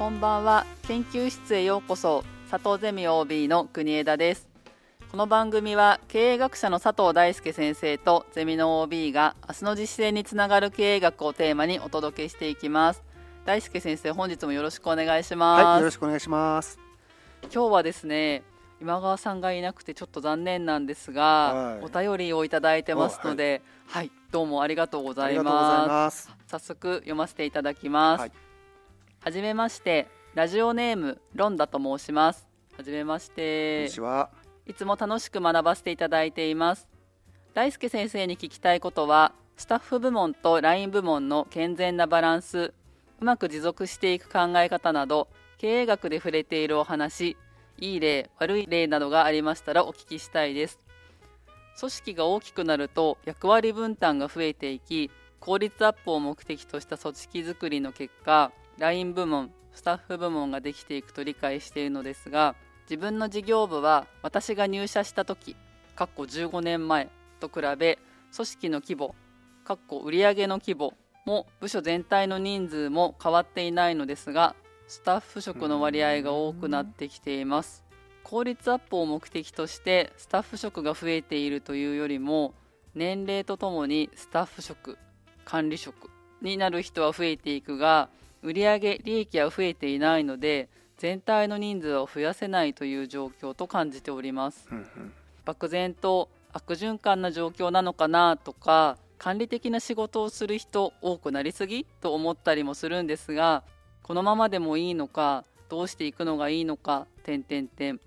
こんばんは。研究室へようこそ。佐藤ゼミ OB の国枝です。この番組は経営学者の佐藤大輔先生とゼミの OB が明日の実践につながる経営学をテーマにお届けしていきます。大輔先生本日もよろしくお願いします、はい、よろしくお願いします。今日はですね今川さんがいなくてちょっと残念なんですが、はい、お便りをいただいてますので、はい、はい、どうもありがとうございます。早速読ませていただきます、はいはじめましてラジオネームロンダと申します。はじめまして。いつも楽しく学ばせていただいています。大輔先生に聞きたいことはスタッフ部門と LINE 部門の健全なバランスうまく持続していく考え方など経営学で触れているお話いい例悪い例などがありましたらお聞きしたいです。組織が大きくなると役割分担が増えていき効率アップを目的とした組織づくりの結果 LINE 部門スタッフ部門ができていくと理解しているのですが自分の事業部は私が入社した時かっこ15年前と比べ組織の規模かっこ売上の規模も部署全体の人数も変わっていないのですがスタッフ職の割合が多くなってきています。効率アップを目的としてスタッフ職が増えているというよりも年齢とともにスタッフ職管理職になる人は増えていくが売上利益は増えていないので全体の人数を増やせないという状況と感じております。漠然と悪循環な状況なのかなとか管理的な仕事をする人多くなりすぎと思ったりもするんですがこのままでもいいのかどうしていくのがいいのか点点点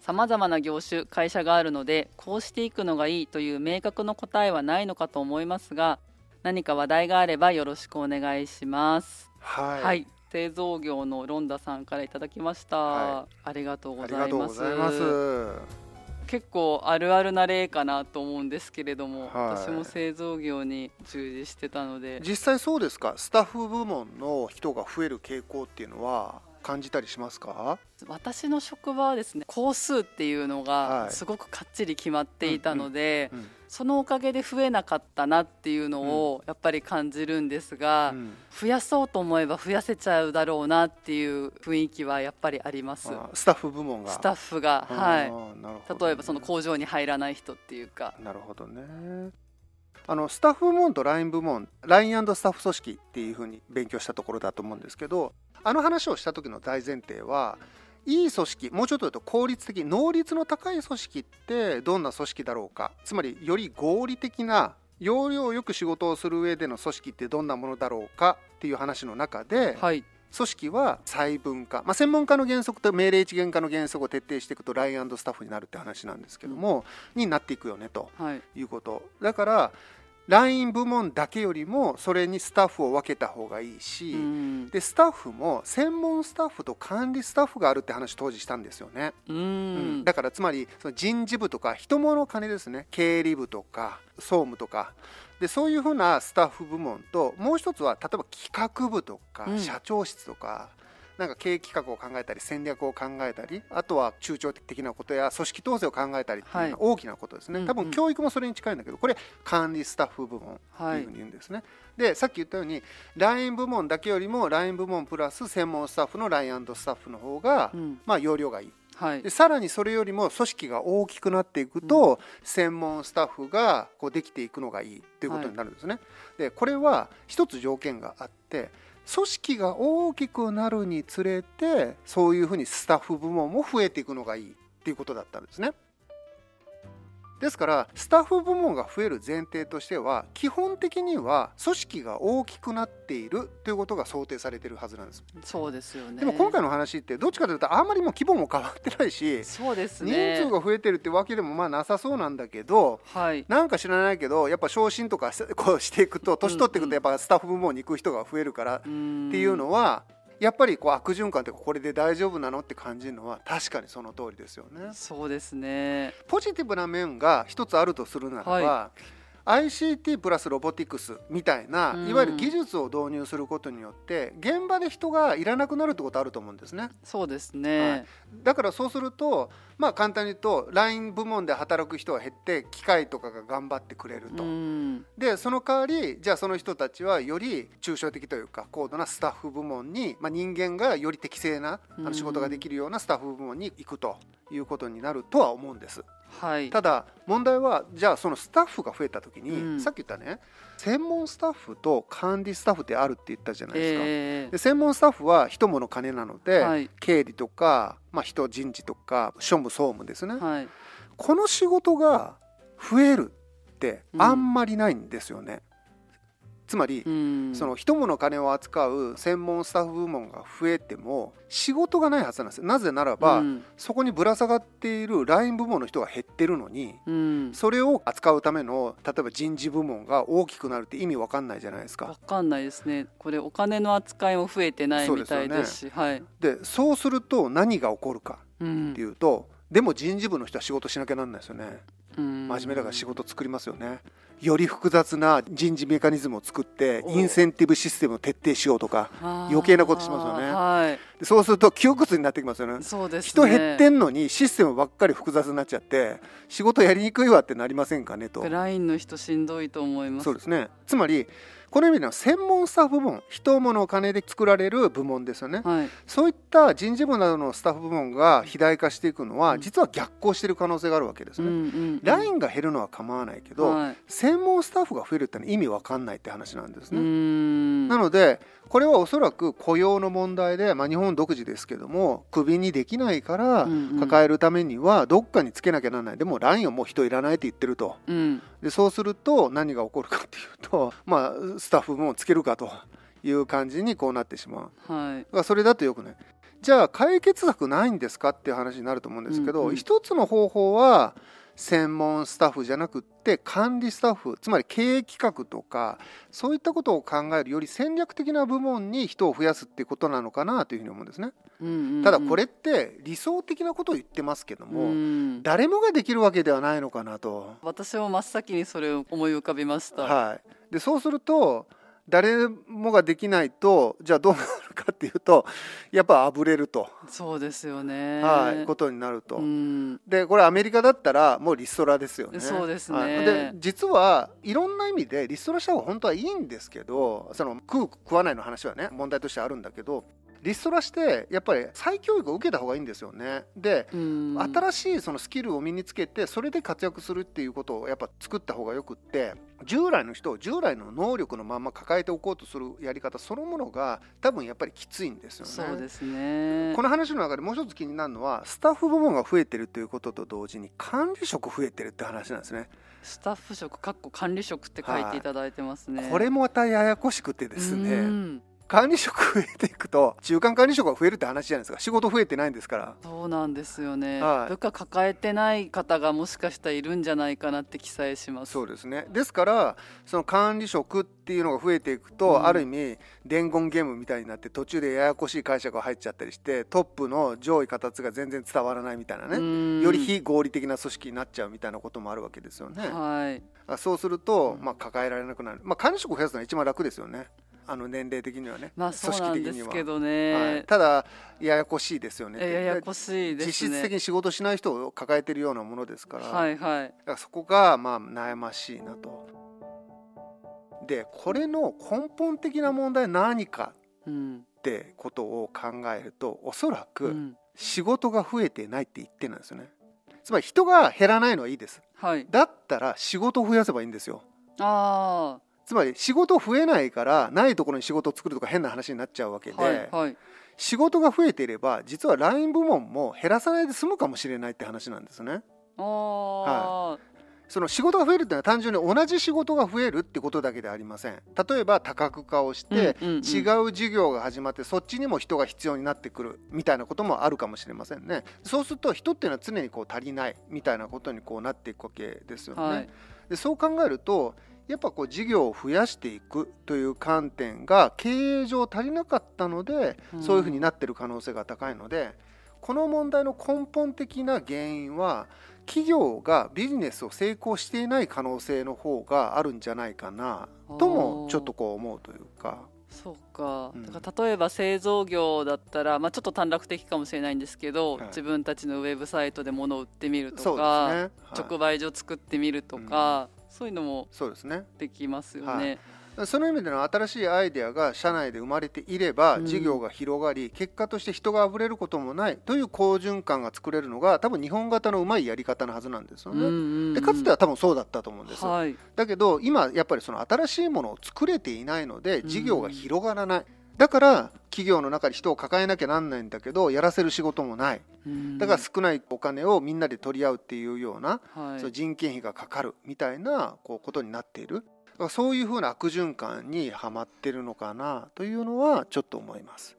さまざまな業種会社があるのでこうしていくのがいいという明確な答えはないのかと思いますが何か話題があればよろしくお願いします。はい、はい、製造業のロンダさんからいただきました、はい、ありがとうございます。結構あるあるな例かなと思うんですけれども、はい、私も製造業に従事してたので実際そうですかスタッフ部門の人が増える傾向っていうのは感じたりしますか？私の職場はですね工数っていうのがすごくかっちり決まっていたので、はいうんうんうん、そのおかげで増えなかったなっていうのをやっぱり感じるんですが、うん、増やそうと思えば増やせちゃうだろうなっていう雰囲気はやっぱりあります。スタッフ部門が。スタッフがはい、ね、例えばその工場に入らない人っていうか。なるほどね。あのスタッフ部門と LINE 部門 LINE& スタッフ組織っていうふうに勉強したところだと思うんですけどあの話をした時の大前提はいい組織もうちょっと言うと効率的能率の高い組織ってどんな組織だろうか。つまりより合理的な要領よく仕事をする上での組織ってどんなものだろうかっていう話の中で、はい、組織は細分化、まあ、専門家の原則と命令一元化の原則を徹底していくとラインスタッフになるって話なんですけども、うん、になっていくよねとい。うこと、はい、だから LINE 部門だけよりもそれにスタッフを分けた方がいいし、うん、でスタッフも専門スタッフと管理スタッフがあるって話当時したんですよね、うん、うん、だからつまりその人事部とか人物金ですね。経理部とか総務とか。でそういうふうなスタッフ部門ともう一つは例えば企画部とか社長室とか、なんか経営企画を考えたり戦略を考えたりあとは中長的なことや組織統制を考えたりっていうのは大きなことですね、はい、多分教育もそれに近いんだけどこれ管理スタッフ部門っていうふうに言うんですね、はい、でさっき言ったように LINE 部門だけよりも LINE 部門プラス専門スタッフの LINE& スタッフの方が、うん、まあ容量がいい。はい、でさらにそれよりも組織が大きくなっていくと、うん、専門スタッフがこうできていくのがいいということになるんですね。はい、でこれは一つ条件があって組織が大きくなるにつれてそういうふうにスタッフ部門も増えていくのがいいっていうことだったんですね。ですからスタッフ部門が増える前提としては基本的には組織が大きくなっているということが想定されているはずなんです。そうですよね。でも今回の話ってどっちかというとあんまりも規模も変わってないしそうですね。人数が増えてるってわけでもまあなさそうなんだけど、はい、なんか知らないけどやっぱ昇進とかこうしていくと年取っていくとやっぱスタッフ部門に行く人が増えるからっていうのは、やっぱりこう悪循環ってこれで大丈夫なのって感じるのは確かにその通りですよね。そうですねポジティブな面が一つあるとするならば、はい、ICT プラスロボティクスみたいな、いわゆる技術を導入することによって現場で人がいらなくなるってことあると思うんですね。そうですね、はい、だからそうするとまあ簡単に言うと LINE 部門で働く人が減って機械とかが頑張ってくれると。でその代わりじゃあその人たちはより抽象的というか高度なスタッフ部門に、まあ、人間がより適正なあの仕事ができるようなスタッフ部門に行くということになるとは思うんです。はい、ただ問題はじゃあそのスタッフが増えた時に、うん、さっき言ったね専門スタッフと管理スタッフってあるって言ったじゃないですか、えー、で専門スタッフは人物金なので、はい、経理とか、まあ、人人事とか庶務総務ですね、はい、この仕事が増えるってあんまりないんですよね、つまり、その人物金を扱う専門スタッフ部門が増えても仕事がないはずなんです。よなぜならば、うん、そこにぶら下がっている LINE 部門の人が減ってるのに、うん、それを扱うための例えば人事部門が大きくなるって意味わかんないじゃないですか。わかんないですね。これお金の扱いも増えてないみたいですし、ね、はい、でそうすると何が起こるかっていうと、うん、でも人事部の人は仕事しなきゃなんないですよね。真面目だから仕事作りますよね。より複雑な人事メカニズムを作ってインセンティブシステムを徹底しようとか余計なことしますよね、はい、そうすると窮屈になってきますよね。そうです、ね、人減ってんのにシステムばっかり複雑になっちゃって仕事やりにくいわってなりませんかねと。ラインの人しんどいと思います。そうですね。つまりこの意味では専門スタッフ部門人物金で作られる部門ですよね、はい、そういった人事部などのスタッフ部門が肥大化していくのは、実は逆行している可能性があるわけですね、うんうんうん、ラインが減るのは構わないけど、はい、専門スタッフが増えるってのは意味わかんないって話なんですね。なのでこれはおそらく雇用の問題で、まあ、日本独自ですけどもクビにできないから抱えるためにはどっかにつけなきゃならない。でもラインはもう人いらないって言ってると、うん、でそうすると何が起こるかっていうと、まあ、スタッフもつけるかという感じにこうなってしまう、はい、それだとよくない。じゃあ解決策ないんですかっていう話になると思うんですけど、うんうん、一つの方法は専門スタッフじゃなくって管理スタッフつまり経営企画とかそういったことを考えるより戦略的な部門に人を増やすっていうことなのかなというふうに思うんですね。うんうんうん、ただこれって理想的なことを言ってますけども、うん、誰もができるわけではないのかなと私も真っ先にそれを思い浮かびました。はい、でそうすると誰もができないとじゃあどうなるかっていうとやっぱあぶれると。そうですよね。はいことになると、うん、でこれアメリカだったらもうリストラですよね。そうですね、はい、で実はいろんな意味でリストラした方が本当はいいんですけどその食う食わないの話はね問題としてあるんだけどリストラしてやっぱり再教育を受けた方がいいんですよねで新しいそのスキルを身につけてそれで活躍するっていうことをやっぱ作った方がよくって従来の人を従来の能力のまま抱えておこうとするやり方そのものが多分やっぱりきついんですよね。そうですねこの話の中でもう一つ気になるのはスタッフ部門が増えてるということと同時に管理職増えてるって話なんですね。スタッフ職かっこ管理職って書いていただいてますね。これもまたややこしくてですね。管理職増えていくと中間管理職が増えるって話じゃないですか。仕事増えてないんですから。そうなんですよね、はい、部下抱えてない方がもしかしたらいるんじゃないかなって記載します。そうですね。ですからその管理職っていうのが増えていくと、うん、ある意味伝言ゲームみたいになって途中でややこしい解釈が入っちゃったりしてトップの上位形が全然伝わらないみたいなね。より非合理的な組織になっちゃうみたいなこともあるわけですよね、はい、そうすると、まあ、抱えられなくなる、まあ、管理職を増やすのは一番楽ですよねあの年齢的にはね、まあ、組織的にはけどね、は。い、ただややこしいですよね。ややこしいです、ね、実質的に仕事しない人を抱えてるようなものですから。はいはい、だからそこがまあ悩ましいなと。でこれの根本的な問題何かってことを考えるとおそらく仕事が増えてないって言ってなんですよね。つまり人が減らないのはいいです、はい、だったら仕事を増やせばいいんですよ。ああつまり仕事増えないからないところに仕事を作るとか変な話になっちゃうわけで、はいはい、仕事が増えていれば実は LINE 部門も減らさないで済むかもしれないって話なんですね。はい。その仕事が増えるっていうのは単純に同じ仕事が増えるってことだけではありません。例えば多角化をして、違う事業が始まってそっちにも人が必要になってくるみたいなこともあるかもしれませんね。そうすると人っていうのは常にこう足りないみたいなことにこうなっていくわけですよね、はい、でそう考えるとやっぱこう事業を増やしていくという観点が経営上足りなかったので、そういうふうになってる可能性が高いのでこの問題の根本的な原因は企業がビジネスを成功していない可能性の方があるんじゃないかなともちょっとこう思うというか。そうか,、だから例えば製造業だったら、まあ、ちょっと短絡的かもしれないんですけど、はい、自分たちのウェブサイトで物を売ってみるとか、ね。はい、直売所作ってみるとか、うん、そういうのもできますよね。その意味での新しいアイデアが社内で生まれていれば事業が広がり、結果として人があふれることもないという好循環が作れるのが多分日本型のうまいやり方のはずなんですよね。でかつては多分そうだったと思うんです、はい、だけど今やっぱりその新しいものを作れていないので事業が広がらない。だから企業の中で人を抱えなきゃなんないんだけどやらせる仕事もない。だから少ないお金をみんなで取り合うっていうような、はい、そ人件費がかかるみたいなこうことになっている。そういうふうな悪循環にはまってるのかなというのはちょっと思います。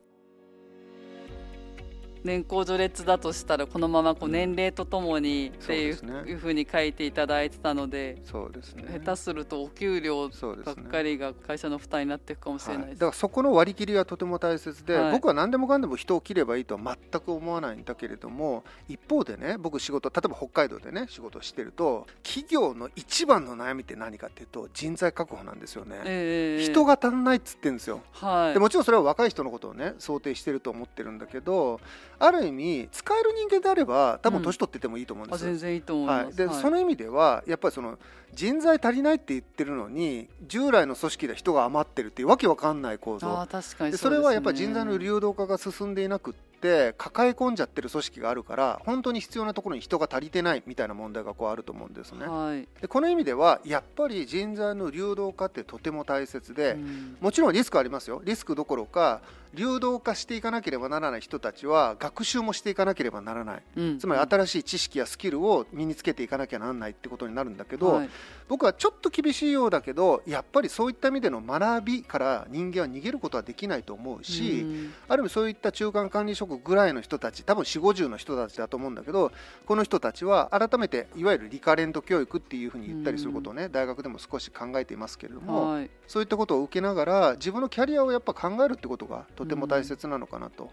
年功序列だとしたらこのままこう年齢とともにっていう,、いうふうに書いていただいてたのでそうですね。下手するとお給料ばっかりが会社の負担になっていくかもしれない、ねはい、だからそこの割り切りはとても大切で、はい、僕は何でもかんでも人を切ればいいとは全く思わないんだけれども一方でね僕仕事例えば北海道でね仕事してると企業の一番の悩みって何かっていうと人材確保なんですよね、えー、人が足んないっつってんですよ、はい、でもちろんそれは若い人のことをね想定してると思ってるんだけどある意味使える人間であれば多分年取っててもいいと思うんです、うん、全然いいと思います、はい、で、はい、その意味ではやっぱりその人材足りないって言ってるのに従来の組織で人が余ってるっていうわけわかんない構造。あ確かにそ、ね、それはやっぱり人材の流動化が進んでいなくって抱え込んじゃってる組織があるから本当に必要なところに人が足りてないみたいな問題がこうあると思うんですね、はい、でこの意味ではやっぱり人材の流動化ってとても大切で、うん、もちろんリスクありますよ。リスクどころか流動化していかなければならない人たちは学習もしていかなければならない、うん、つまり新しい知識やスキルを身につけていかなきゃならないってことになるんだけど、はい、僕はちょっと厳しいようだけどやっぱりそういった意味での学びから人間は逃げることはできないと思うし、うん、ある意味そういった中間管理職ぐらいの人たち多分4 5 0の人たちだと思うんだけどこの人たちは改めていわゆるリカレント教育っていうふうに言ったりすることをね、うん、大学でも少し考えていますけれども、はい、そういったことを受けながら自分のキャリアをやっぱ考えるってことがとても大切なのかなと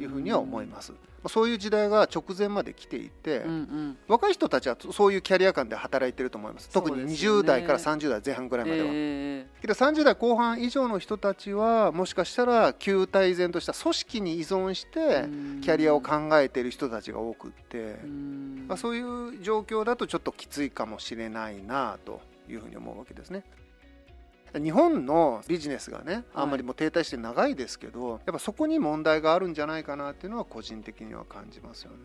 いうふうには思います。そういう時代が直前まで来ていて、うんうん、若い人たちはそういうキャリア感で働いてると思います。特に20代から30代前半ぐらいまでは、えー、けど30代後半以上の人たちはもしかしたら旧体然とした組織に依存してキャリアを考えている人たちが多くって、まあ、そういう状況だとちょっときついかもしれないなというふうに思うわけですね。日本のビジネスがねあんまりもう停滞して長いですけど、やっぱそこに問題があるんじゃないかなっていうのは個人的には感じますよね。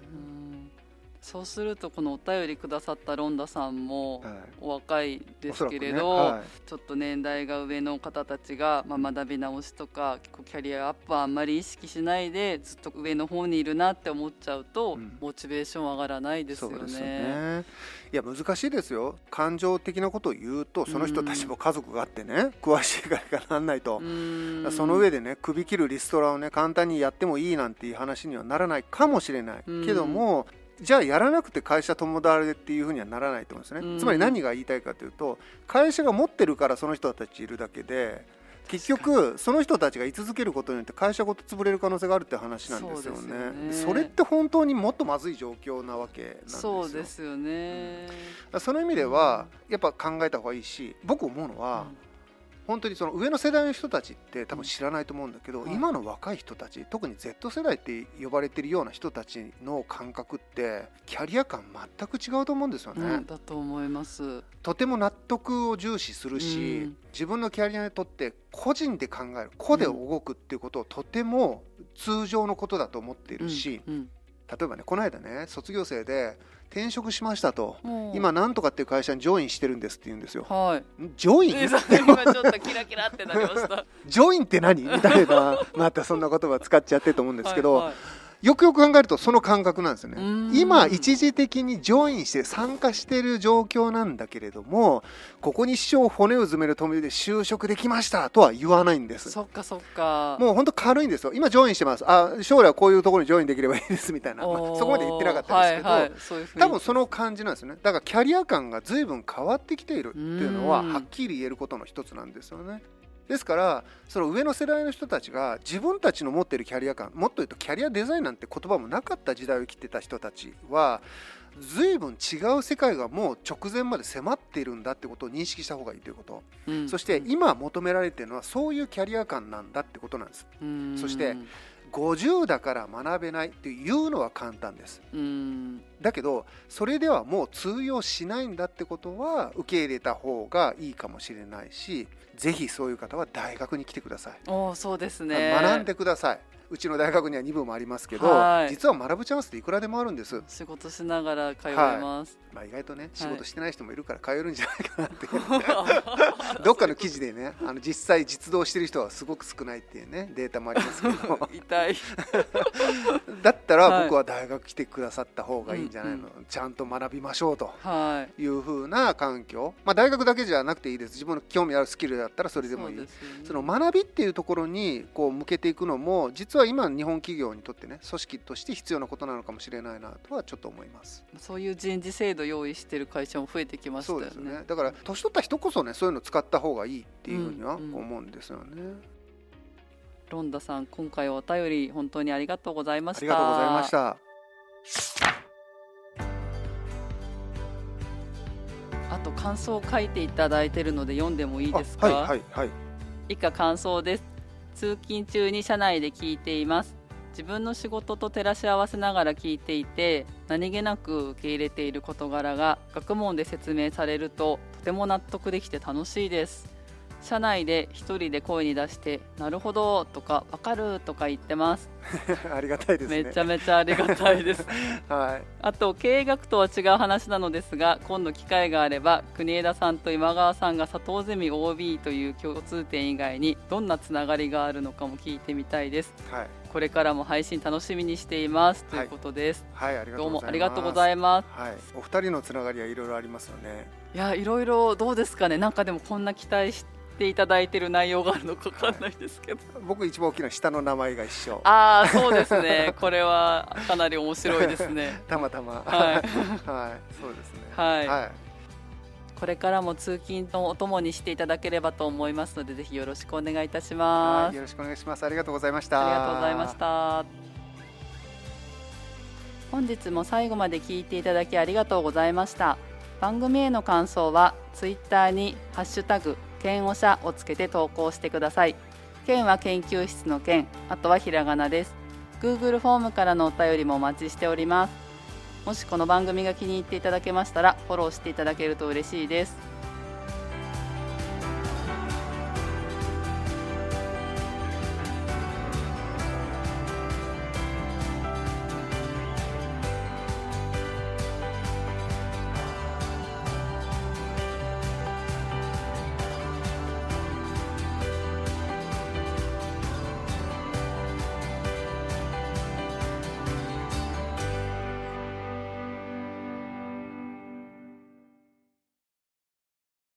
そうするとこのお便りくださったロンダさんもお若いですけれど、はいねはい、ちょっと年代が上の方たちが、まあ、学び直しとかキャリアアップはあんまり意識しないでずっと上の方にいるなって思っちゃうと、うん、モチベーション上がらないですよね。ね。いや難しいですよ。感情的なことを言うとその人たちも家族があってね詳しいからなんないと。その上でね首切るリストラをね簡単にやってもいいなんていう話にはならないかもしれないけどもじゃあやらなくて会社友達でっていうふうにはならないと思うんですね、つまり何が言いたいかというと会社が持ってるからその人たちいるだけで結局その人たちが居続けることによって会社ごと潰れる可能性があるって話なんですよね。そ、ね、れって本当にもっとまずい状況なわけなんですよ。そうですよね、うん、その意味ではやっぱ考えた方がいいし僕思うのは、うん本当にその上の世代の人たちって多分知らないと思うんだけど、はい、今の若い人たち特に Z 世代って呼ばれてるような人たちの感覚ってキャリア感全く違うと思うんですよね。うん、だと思います。とても納得を重視するし、うん、自分のキャリアにとって個人で考える個で動くっていうことをとても通常のことだと思っているし、うん、例えばねこの間ね卒業生で転職しましたと、今なんとかっていう会社にジョインしてるんですって言うんですよ。はい、ジョイン？今ちょっとキラキラってなりました。ジョインって何？みたいな またそんな言葉使っちゃってると思うんですけど、はいはいよくよく考えるとその感覚なんですよね。今一時的にジョインして参加している状況なんだけれどもここに師匠骨を詰める止めで就職できましたとは言わないんです。そっかそっか。もう本当軽いんですよ。今ジョインしてます。あ将来はこういうところにジョインできればいいですみたいな、まあ、そこまで言ってなかったですけど、はいはい、多分その感じなんですよね。だからキャリア感が随分変わってきているっていうのははっきり言えることの一つなんですよねですからその上の世代の人たちが自分たちの持っているキャリア感もっと言うとキャリアデザインなんて言葉もなかった時代を生きてた人たちは随分違う世界がもう直前まで迫っているんだってことを認識した方がいいということ、うん、そして今求められているのはそういうキャリア感なんだってことなんです、うん、そして50だから学べないっていうのは簡単です、うん、だけどそれではもう通用しないんだってことは受け入れた方がいいかもしれないしぜひそういう方は大学に来てください。おそうですね。学んでくださいうちの大学には2部もありますけど、はい、実は学ぶチャンスっていくらでもあるんです。仕事しながら通います、はい、まあ、意外とね仕事してない人もいるから通えるんじゃないかなって、はい、どっかの記事でねあの実際実動してる人はすごく少ないっていうねデータもありますけど。痛い。だったら僕は大学来てくださった方がいいんじゃないの、ちゃんと学びましょうと。い。うふうな環境、まあ、大学だけじゃなくていいです。自分の興味あるスキルだったらそれでもいい。そ、ね,、の学びっていうところにこう向けていくのも実は今日本企業にとってね組織として必要なことなのかもしれないなとはちょっと思います。そういう人事制度用意してる会社も増えてきましたよね。ね。だから年取った人こそねそういうの使った方がいいっていうふうには思うんですよね、うんうんロンダさん今回お便り本当にありがとうございました。ありがとうございました。あと感想を書いていただいているので読んでもいいですか？はいはいはい。以下感想です通勤中に車内で聞いています。自分の仕事と照らし合わせながら聞いていて何気なく受け入れている事柄が学問で説明されるととても納得できて楽しいです。車内で一人で声に出して「なるほど」とか「わかる」とか言ってます。ありがたいです、ね、めちゃめちゃありがたいです。はい。あと経営学とは違う話なのですが今度機会があれば国枝さんと今川さんが佐藤ゼミ OB という共通点以外にどんなつながりがあるのかも聞いてみたいです、はい、これからも配信楽しみにしています。ということです。はい、はい、どうもありがとうございます、はい、お二人のつながりはいろいろありますよね。いやいろいろどうですかね。なんかでもこんな期待してていただいてる内容があるのか分かんないですけど、はい、僕一番大きな下の名前が一緒。ああそうですね。これはかなり面白いですね。たまたま。はい、はい、そうですね。はい、はい、これからも通勤のお供にしていただければと思いますのでぜひよろしくお願いいたします。よろしくお願いします。ありがとうございました。ありがとうございました。本日も最後まで聞いていただきありがとうございました。番組への感想はツイッターにハッシュタグ剣おしゃをつけて投稿してください。剣は研究室の剣あとはひらがなです。Google フォームからのお便りもお待ちしております。もしこの番組が気に入っていただけましたらフォローしていただけると嬉しいです。